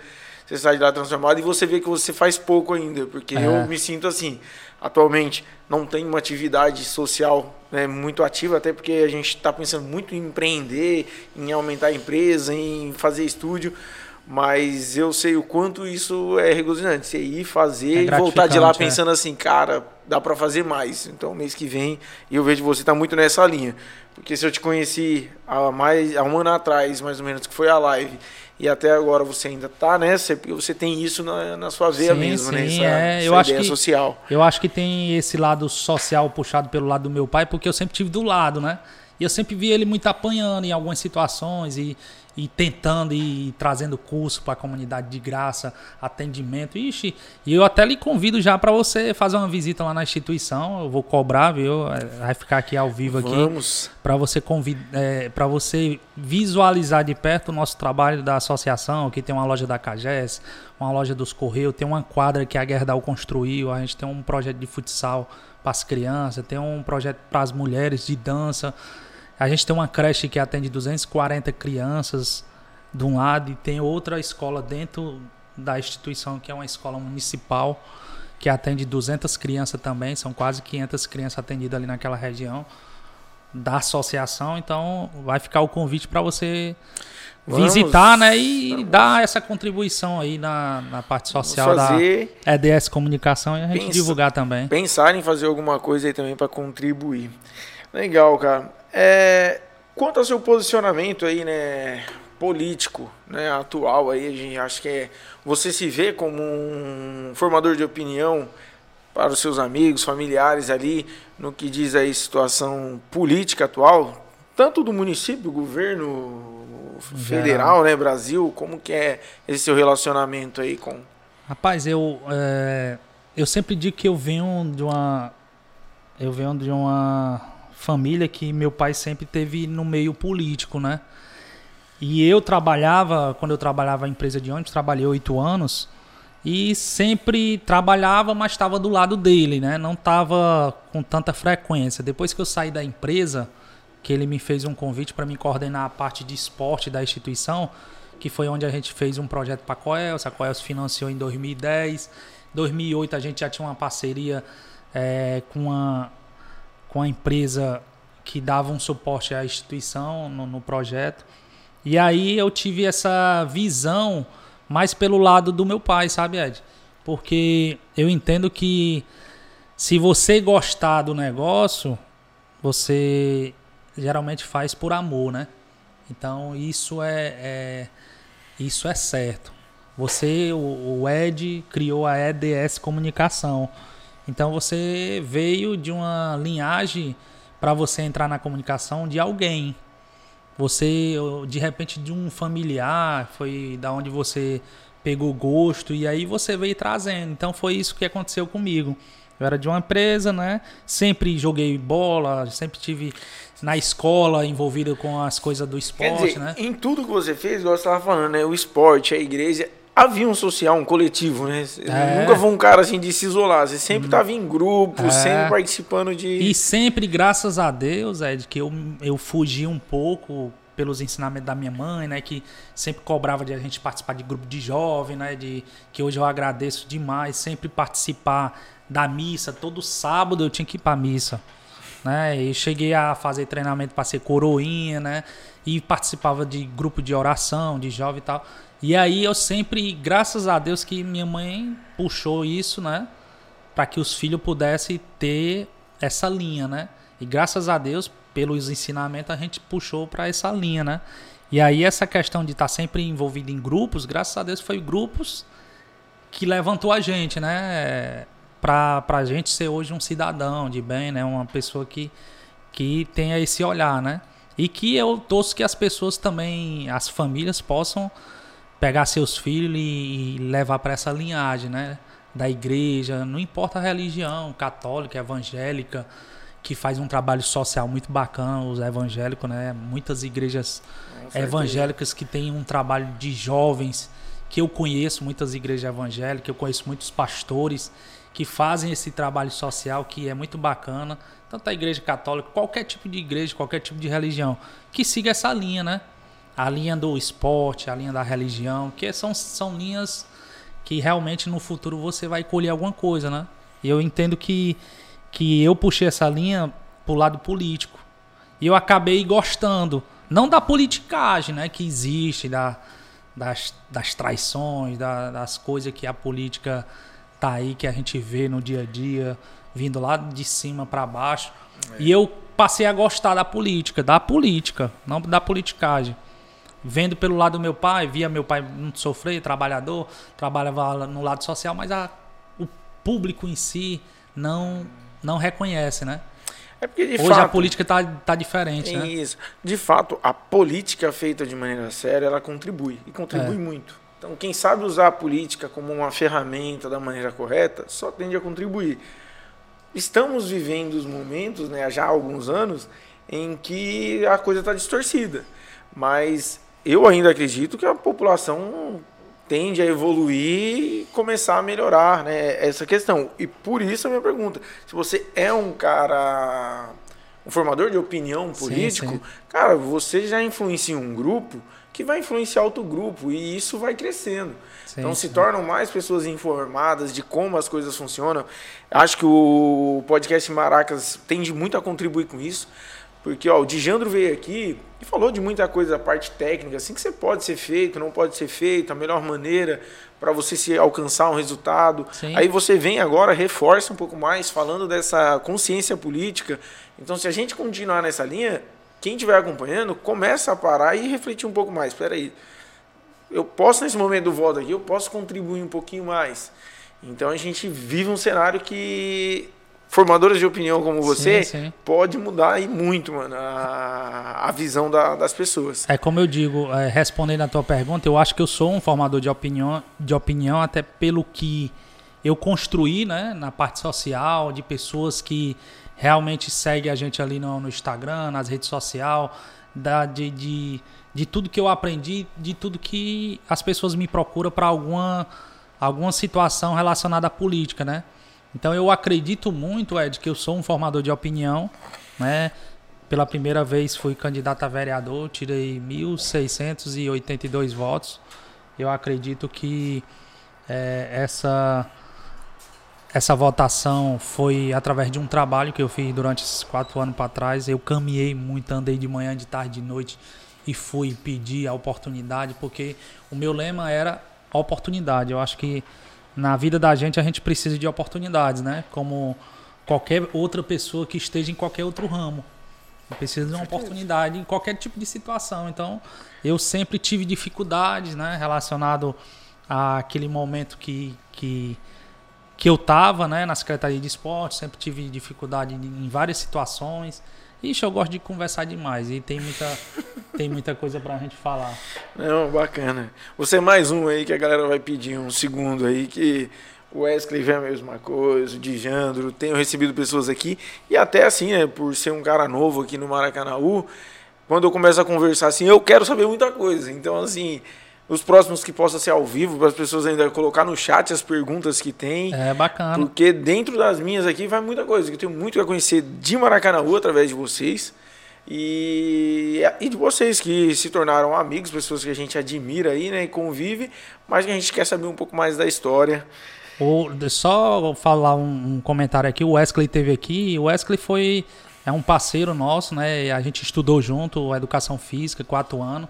você sai de lá transformado e você vê que você faz pouco ainda, porque É. eu me sinto assim, atualmente não tenho uma atividade social né, muito ativa, até porque a gente está pensando muito em empreender, em aumentar a empresa, em fazer estúdio, mas eu sei o quanto isso é regozijante, você ir fazer É e voltar de lá é. pensando assim, cara, dá para fazer mais. Então mês que vem eu vejo você tá muito nessa linha. Porque se eu te conheci há mais há um ano atrás, mais ou menos, que foi a live, e até agora você ainda tá nessa, é porque você tem isso na, na sua veia Sim, mesmo, né? sim, Essa, é. Eu acho ideia que- social. Eu acho que tem esse lado social puxado pelo lado do meu pai, porque eu sempre tive do lado, né? E eu sempre vi ele muito apanhando em algumas situações e, e tentando e trazendo curso para a comunidade de graça, atendimento. Ixi, e eu até lhe convido já para você fazer uma visita lá na instituição. Eu vou cobrar, viu? É, Vai ficar aqui ao vivo aqui Vamos. para você convid... é, para você visualizar de perto o nosso trabalho da associação, que tem uma loja da Cages, uma loja dos Correios, tem uma quadra que a Gerdau construiu, a gente tem um projeto de futsal para as crianças, tem um projeto para as mulheres de dança. A gente tem uma creche que atende 240 crianças de um lado e tem outra escola dentro da instituição que é uma escola municipal que atende 200 crianças também, são quase 500 crianças atendidas ali naquela região da associação, então vai ficar o convite para você Vamos, visitar, né, e vamos. dar essa contribuição aí na, na parte social da EDS Comunicação e a gente Pensa- divulgar também. pensar em fazer alguma coisa aí também para contribuir. Legal, cara. É, quanto ao seu posicionamento aí, né, político, né, atual aí, a gente acha que é, você se vê como um formador de opinião para os seus amigos, familiares ali, no que diz aí situação política atual, tanto do município, governo federal, né, Brasil, como que é esse seu relacionamento aí com Rapaz, eu é, eu sempre digo que eu venho de uma eu venho de uma família que meu pai sempre teve no meio político, né? E eu trabalhava, quando eu trabalhava em empresa de ônibus, trabalhei oito anos e sempre trabalhava, mas estava do lado dele, né? Não estava com tanta frequência. Depois que eu saí da empresa, que ele me fez um convite para me coordenar a parte de esporte da instituição, que foi onde a gente fez um projeto para a Coelce, a Coelce financiou em 2010. 2008 a gente já tinha uma parceria eh, com, a, com a empresa que dava um suporte à instituição no, no projeto. E aí eu tive essa visão mais pelo lado do meu pai, sabe, Ed? Porque eu entendo que se você gostar do negócio, você geralmente faz por amor, né? Então isso é, é- isso é certo. Você, o, o Ed, criou a EDS Comunicação. Então você veio de uma linhagem para você entrar na comunicação de alguém. Você, de repente, de um familiar, foi da onde você pegou gosto e aí você veio trazendo. Então foi isso que aconteceu comigo. Eu era de uma empresa, né? Sempre joguei bola, sempre tive na escola envolvido com as coisas do esporte, dizer, né? em tudo que você fez, igual você estava falando, né? O esporte, a igreja, havia um social, um coletivo, né? É. Nunca foi um cara assim de se isolar. Você sempre estava em grupo, É. sempre participando de. E sempre, graças a Deus, Ed, que eu, eu fugi um pouco pelos ensinamentos da minha mãe, né? Que sempre cobrava de a gente participar de grupo de jovem, né? De, que hoje eu agradeço demais, sempre participar da missa. Todo sábado eu tinha que ir pra missa. Né? E cheguei a fazer treinamento para ser coroinha, né? E participava de grupo de oração, de jovem e tal. E aí eu sempre, graças a Deus que minha mãe puxou isso, né? para que os filhos pudessem ter essa linha, né? E graças a Deus, pelos ensinamentos, a gente puxou para essa linha, né? E aí essa questão de estar sempre envolvido em grupos, graças a Deus foi grupos que levantou a gente, né? Para a gente ser hoje um cidadão de bem, né? Uma pessoa que, que tenha esse olhar, né? E que eu torço que as pessoas também, as famílias possam pegar seus filhos e, levar para essa linhagem, né? Da igreja, não importa a religião, católica, evangélica, que faz um trabalho social muito bacana, os evangélicos, né? Muitas igrejas evangélicas que têm um trabalho de jovens, que eu conheço muitas igrejas evangélicas, eu conheço muitos pastores que fazem esse trabalho social que é muito bacana, tanto a igreja católica, qualquer tipo de igreja, qualquer tipo de religião, que siga essa linha, né? A linha do esporte, a linha da religião, que são, são linhas que realmente no futuro você vai colher alguma coisa, né? E eu entendo que, que eu puxei essa linha pro lado político. E eu acabei gostando, não da politicagem, né, que existe, da, das, das traições, da, das coisas que a política tá aí, que a gente vê no dia a dia, vindo lá de cima para baixo. É. E eu passei a gostar da política, da política, não da politicagem. Vendo pelo lado do meu pai, via meu pai muito sofrer, trabalhador, trabalhava no lado social, mas a, o público em si não, não reconhece, né? É porque, Hoje fato, a política está tá diferente, né? Isso. De fato, a política feita de maneira séria, ela contribui. E contribui é. muito. Então, quem sabe usar a política como uma ferramenta da maneira correta, só tende a contribuir. Estamos vivendo os momentos, né, já há alguns anos, em que a coisa está distorcida. Mas eu ainda acredito que a população tende a evoluir e começar a melhorar né, essa questão. E por isso a minha pergunta: se você é um cara, um formador de opinião político, sim, sim. cara, você já influencia um grupo que vai influenciar outro grupo e isso vai crescendo. Sim, então se tornam mais pessoas informadas de como as coisas funcionam. Acho que o podcast Maracas tende muito a contribuir com isso. Porque ó, o Dijandro veio aqui e falou de muita coisa da parte técnica, assim que você pode ser feito, não pode ser feito, a melhor maneira para você se alcançar um resultado. Sim. Aí você vem agora, reforça um pouco mais, falando dessa consciência política. Então, se a gente continuar nessa linha, quem estiver acompanhando, começa a parar e refletir um pouco mais. Espera aí, eu posso, nesse momento do voto aqui, eu posso contribuir um pouquinho mais. Então, a gente vive um cenário que formadoras de opinião como você, sim, sim. pode mudar aí muito, mano, a, a visão da, das pessoas. É como eu digo, é, respondendo a tua pergunta, eu acho que eu sou um formador de opinião, de opinião até pelo que eu construí, né, na parte social, de pessoas que realmente seguem a gente ali no, no Instagram, nas redes sociais, da, de, de, de tudo que eu aprendi, de tudo que as pessoas me procuram para alguma, alguma situação relacionada à política, né? Então eu acredito muito, Ed, que eu sou um formador de opinião, né? Pela primeira vez fui candidato a vereador, tirei 1.682 votos. Eu acredito que é, essa essa votação foi através de um trabalho que eu fiz durante esses quatro anos para trás. Eu caminhei muito, andei de manhã, de tarde, de noite e fui pedir a oportunidade, porque o meu lema era oportunidade. Eu acho que na vida da gente a gente precisa de oportunidades, né? Como qualquer outra pessoa que esteja em qualquer outro ramo. Precisa de uma oportunidade em qualquer tipo de situação. Então, eu sempre tive dificuldades, né, relacionado àquele momento que, que, que eu estava, né, na Secretaria de Esporte, sempre tive dificuldade em várias situações. Ixi, eu gosto de conversar demais e tem muita, tem muita coisa pra gente falar. Não, bacana. Você é mais um aí que a galera vai pedir um segundo aí, que o Wesley vê a mesma coisa, o Dijandro, tenho recebido pessoas aqui, e até assim, né, por ser um cara novo aqui no Maracanãú, quando eu começo a conversar assim, eu quero saber muita coisa. Então, assim, os próximos que possa ser ao vivo, para as pessoas ainda colocar no chat as perguntas que tem. É bacana. Porque dentro das minhas aqui vai muita coisa. Eu tenho muito a conhecer de Maracanã através de vocês. E, e de vocês que se tornaram amigos, pessoas que a gente admira aí, né? E convive, mas que a gente quer saber um pouco mais da história. O, só falar um, um comentário aqui, o Wesley teve aqui. O Wesley foi é um parceiro nosso, né? A gente estudou junto, educação física, quatro anos.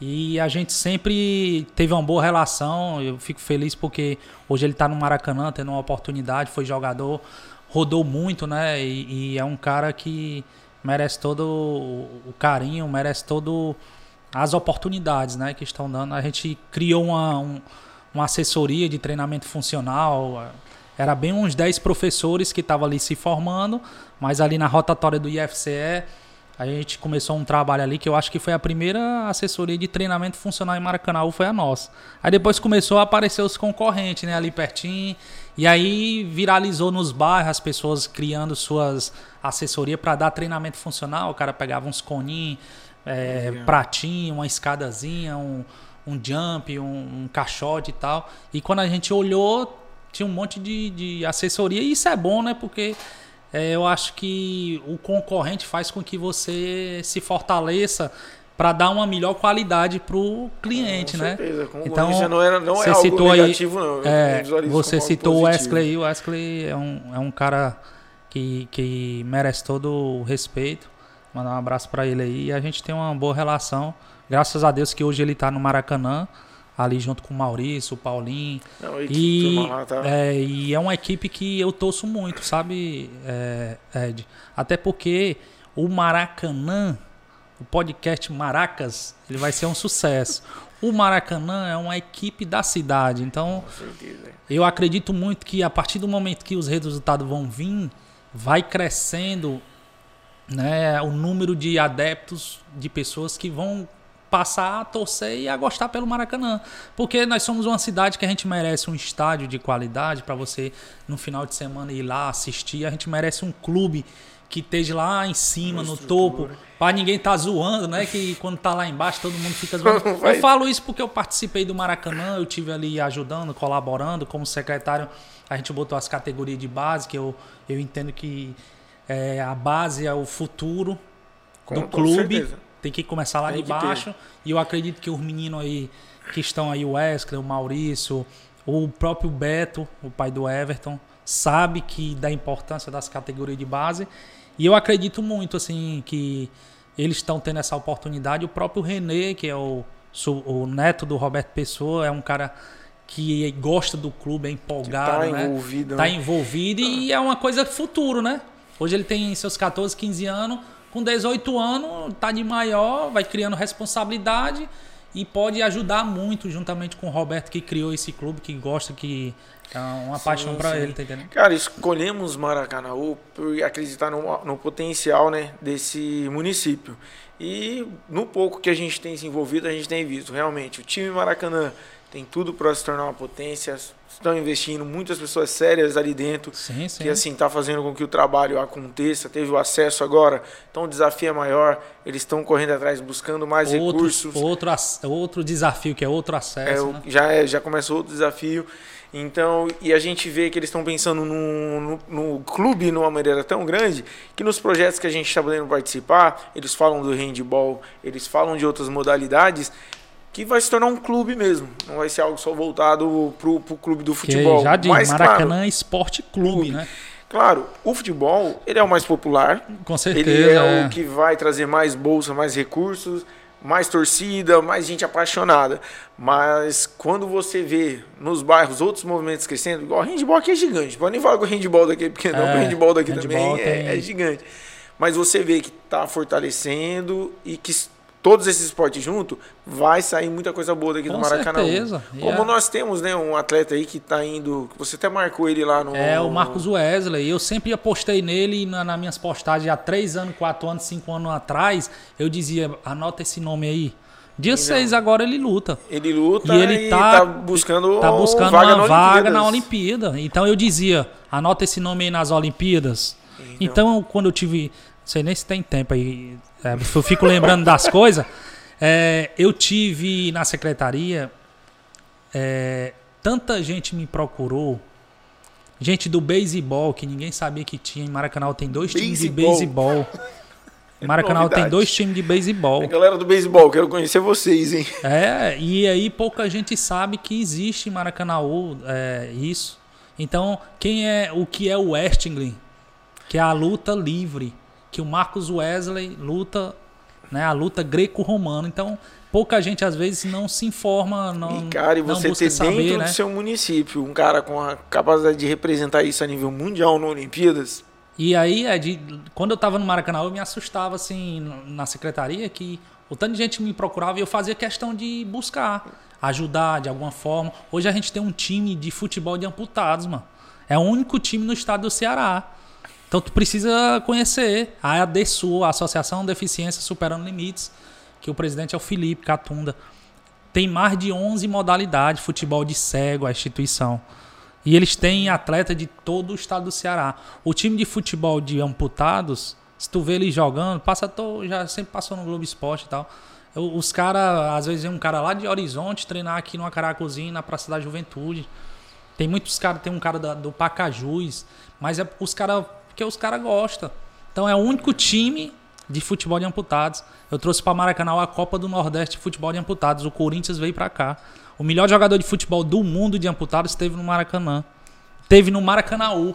E a gente sempre teve uma boa relação. Eu fico feliz porque hoje ele está no Maracanã, tendo uma oportunidade, foi jogador, rodou muito, né? E, e é um cara que merece todo o carinho, merece todo as oportunidades, né? Que estão dando. A gente criou uma, um, uma assessoria de treinamento funcional. Era bem uns 10 professores que estavam ali se formando, mas ali na rotatória do IFCE a gente começou um trabalho ali que eu acho que foi a primeira assessoria de treinamento funcional em Maracanã, foi a nossa. Aí depois começou a aparecer os concorrentes, né, ali pertinho. E aí viralizou nos bairros as pessoas criando suas assessorias para dar treinamento funcional. O cara pegava uns coninhos, é, pratinho, uma escadazinha, um, um jump, um, um caixote e tal. E quando a gente olhou, tinha um monte de, de assessoria. E isso é bom, né? Porque é, eu acho que o concorrente faz com que você se fortaleça para dar uma melhor qualidade pro cliente, Com né? certeza, com Então, concorrência não, era, não é você algo citou aí- negativo, não. Eu É, você citou o. Wesley aí. O Wesley é um, é um cara que, que merece todo o respeito. Mandar um abraço para ele aí. E a gente tem uma boa relação. Graças a Deus que hoje ele tá no Maracanã, ali junto com o Maurício, o Paulinho. Não, e, E lá tá- é, e é uma equipe que eu torço muito, sabe, é, Ed? Até porque o Maracanã, o podcast Maracas, ele vai ser um sucesso. O Maracanã é uma equipe da cidade, então eu acredito muito que a partir do momento que os resultados vão vir, vai crescendo né, o número de adeptos, de pessoas que vão passar a torcer e a gostar pelo Maracanã. Porque nós somos uma cidade que a gente merece um estádio de qualidade para você no final de semana ir lá assistir. A gente merece um clube que esteja lá em cima, no topo, para ninguém tá zoando, né? Que quando tá lá embaixo todo mundo fica zoando. Eu falo isso porque eu participei do Maracanã, eu tive ali ajudando, colaborando como secretário. A gente botou as categorias de base, que eu, eu entendo que é, a base é o futuro Com do clube. certeza. Tem que começar lá Tem de que ter. baixo. E eu acredito que os meninos aí que estão aí, o Wesley, o Maurício, o próprio Beto, o pai do Everton, sabe que da importância das categorias de base. E eu acredito muito assim que eles estão tendo essa oportunidade. O próprio René, que é o, o neto do Roberto Pessoa, é um cara que gosta do clube, é empolgado, tá né? envolvido, Tá né? envolvido e é uma coisa futuro, né? Hoje ele tem seus 14, 15 anos, com 18 anos, tá de maior, vai criando responsabilidade e pode ajudar muito juntamente com o Roberto que criou esse clube, que gosta, que é uma paixão pra sim. ele, tá entendendo? Cara, escolhemos Maracanaú por acreditar no, no potencial né, desse município. E no pouco que a gente tem se envolvido, a gente tem visto realmente o time Maracanã tem tudo para se tornar uma potência. Estão investindo muitas pessoas sérias ali dentro. Sim, sim. que assim está fazendo com que o trabalho aconteça. Teve o acesso agora, então o desafio é maior. Eles estão correndo atrás, buscando mais outro, recursos. outro, outro desafio, que é outro É, acesso, o- né? já, é, já começou outro desafio. Então, e a gente vê que eles estão pensando no, no, no clube de uma maneira tão grande que nos projetos que a gente está podendo participar, eles falam do handball, eles falam de outras modalidades, que vai se tornar um clube mesmo. Não vai ser algo só voltado pro, pro clube do Que futebol. já diz, Mas, Maracanã claro, Esporte Clube, né? claro, o futebol, ele é o mais popular, Com certeza. ele é, é. o que vai trazer mais bolsa, mais recursos, mais torcida, mais gente apaixonada. Mas quando você vê nos bairros outros movimentos crescendo, igual o handball aqui é gigante. Pode nem falar que o handball daqui é pequeno, não, É, porque o handball daqui handball também tem- é, é gigante. Mas você vê que está fortalecendo e que todos esses esportes juntos, vai sair muita coisa boa daqui Com do Maracanã. certeza. Como é- nós temos, né, um atleta aí que está indo, você até marcou ele lá no... É o Marcos Wesley. Eu sempre apostei nele na, nas minhas postagens há 3 anos, 4 anos, 5 anos atrás. Eu dizia, anota esse nome aí. Dia 6 agora ele luta. Ele luta E ele tá- buscando, Tá buscando vaga uma na vaga na. Olimpíada. Então eu dizia, anota esse nome aí nas Olimpíadas. Então, quando eu tive. Não sei nem se tem tempo aí. É, eu fico lembrando das coisas. é, eu tive na secretaria. é, tanta gente me procurou. Gente do beisebol, que ninguém sabia que tinha. Em Maracanã tem dois times de Beisebol. Maracanã tem dois times de beisebol. A galera do beisebol, quero conhecer vocês, hein? É, e aí pouca gente sabe que existe em Maracanãú é, isso. Então, quem é o que é o Wrestling? Que é a luta livre, que o Marcos Wesley luta, né, a luta greco-romana. Então, pouca gente às vezes não se informa, não E, cara, e você ter saber, dentro né? do seu município um cara com a capacidade de representar isso a nível mundial na Olimpíadas, E aí, Ed, quando eu tava no Maracanã, eu me assustava, assim, na secretaria, que o tanto de gente me procurava e eu fazia questão de buscar, ajudar de alguma forma. Hoje a gente tem um time de futebol de amputados, mano. É o único time no estado do Ceará. Então tu precisa conhecer a ADSU, a Associação Deficiência Superando Limites, que o presidente é o Felipe Catunda. Tem mais de 11 modalidades, futebol de cego, a instituição. E eles têm atleta de todo o estado do Ceará. O time de futebol de amputados, se tu vê eles jogando, passa to- já sempre passou no Globo Esporte e tal. Os caras, às vezes, vem um cara lá de Horizonte treinar aqui numa Caracozinha, na Praça da Juventude. Tem muitos caras, tem um cara da- do Pacajus, mas é os caras, porque os caras gostam. Então é o único time de futebol de amputados. Eu trouxe para Maracanã a Copa do Nordeste de futebol de amputados. O Corinthians veio para cá. O melhor jogador de futebol do mundo de amputados esteve no Maracanã. Teve no Maracanãú.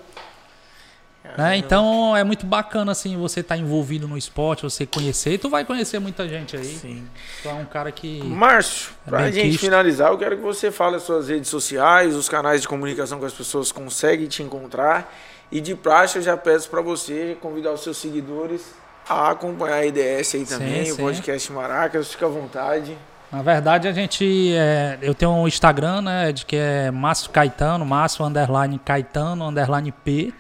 Né? Então é muito bacana assim você estar tá envolvido no esporte, você conhecer. E tu vai conhecer muita gente aí. Sim. Tu é um cara que. Márcio, É pra gente quisto. finalizar, eu quero que você fale as suas redes sociais, os canais de comunicação que as pessoas conseguem te encontrar. E de praxe eu já peço pra você convidar os seus seguidores a acompanhar a IDS aí também, Sim, o sim. podcast Maracas, fica à vontade. Na verdade, a gente. é, eu tenho um Instagram, né? De que é Márcio Caetano, Márcio underline Caetano, underline P.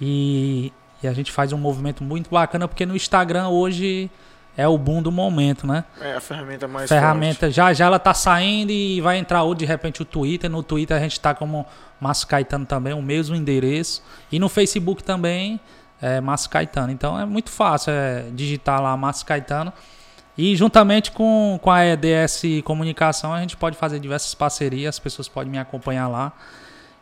E, e a gente faz um movimento muito bacana, porque no Instagram hoje é o boom do momento, né? É a ferramenta mais ferramenta já já ela tá saindo e vai entrar ou de repente o Twitter. No Twitter a gente tá como Márcio Caetano também, o mesmo endereço. E no Facebook também é Márcio Caetano. Então é muito fácil é, digitar lá Márcio Caetano. E juntamente com, com a EDS Comunicação a gente pode fazer diversas parcerias, as pessoas podem me acompanhar lá.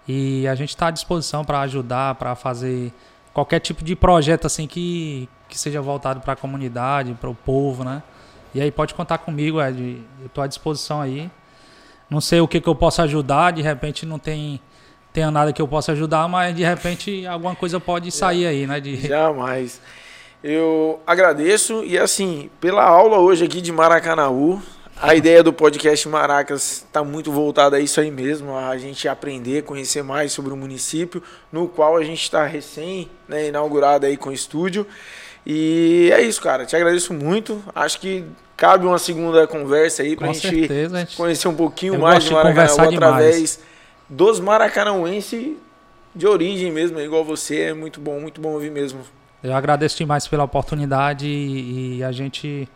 E a gente está à disposição para ajudar, para fazer qualquer tipo de projeto assim que, que seja voltado para a comunidade, para o povo, né? E aí pode contar comigo, Ed. Eu estou à disposição aí. Não sei o que, que eu posso ajudar, de repente não tem tenha nada que eu possa ajudar, mas de repente alguma coisa pode sair aí, né? De... Jamais. Eu agradeço e assim, pela aula hoje aqui de Maracanaú, a ideia do podcast Maracas está muito voltada a isso aí mesmo, a gente aprender, conhecer mais sobre o município, no qual a gente está recém né, inaugurado aí com o estúdio. E é isso, cara. Te agradeço muito. Acho que cabe uma segunda conversa aí pra Com gente certeza, a gente- conhecer um pouquinho Eu mais de demais. através dos maracanauenses de origem mesmo, igual você. É muito bom, muito bom ouvir mesmo. Eu agradeço demais pela oportunidade e, e a gente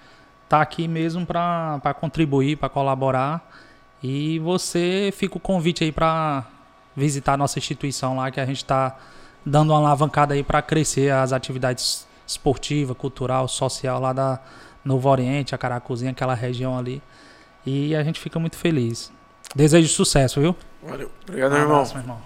tá aqui mesmo para contribuir, para colaborar. E você fica o convite aí para visitar a nossa instituição lá, que a gente está dando uma alavancada aí para crescer as atividades esportiva, cultural, social lá da Novo Oriente, a Caracuzinha, aquela região ali. E a gente fica muito feliz. Desejo sucesso, viu? Valeu. Obrigado, Um meu irmão. abraço, meu irmão.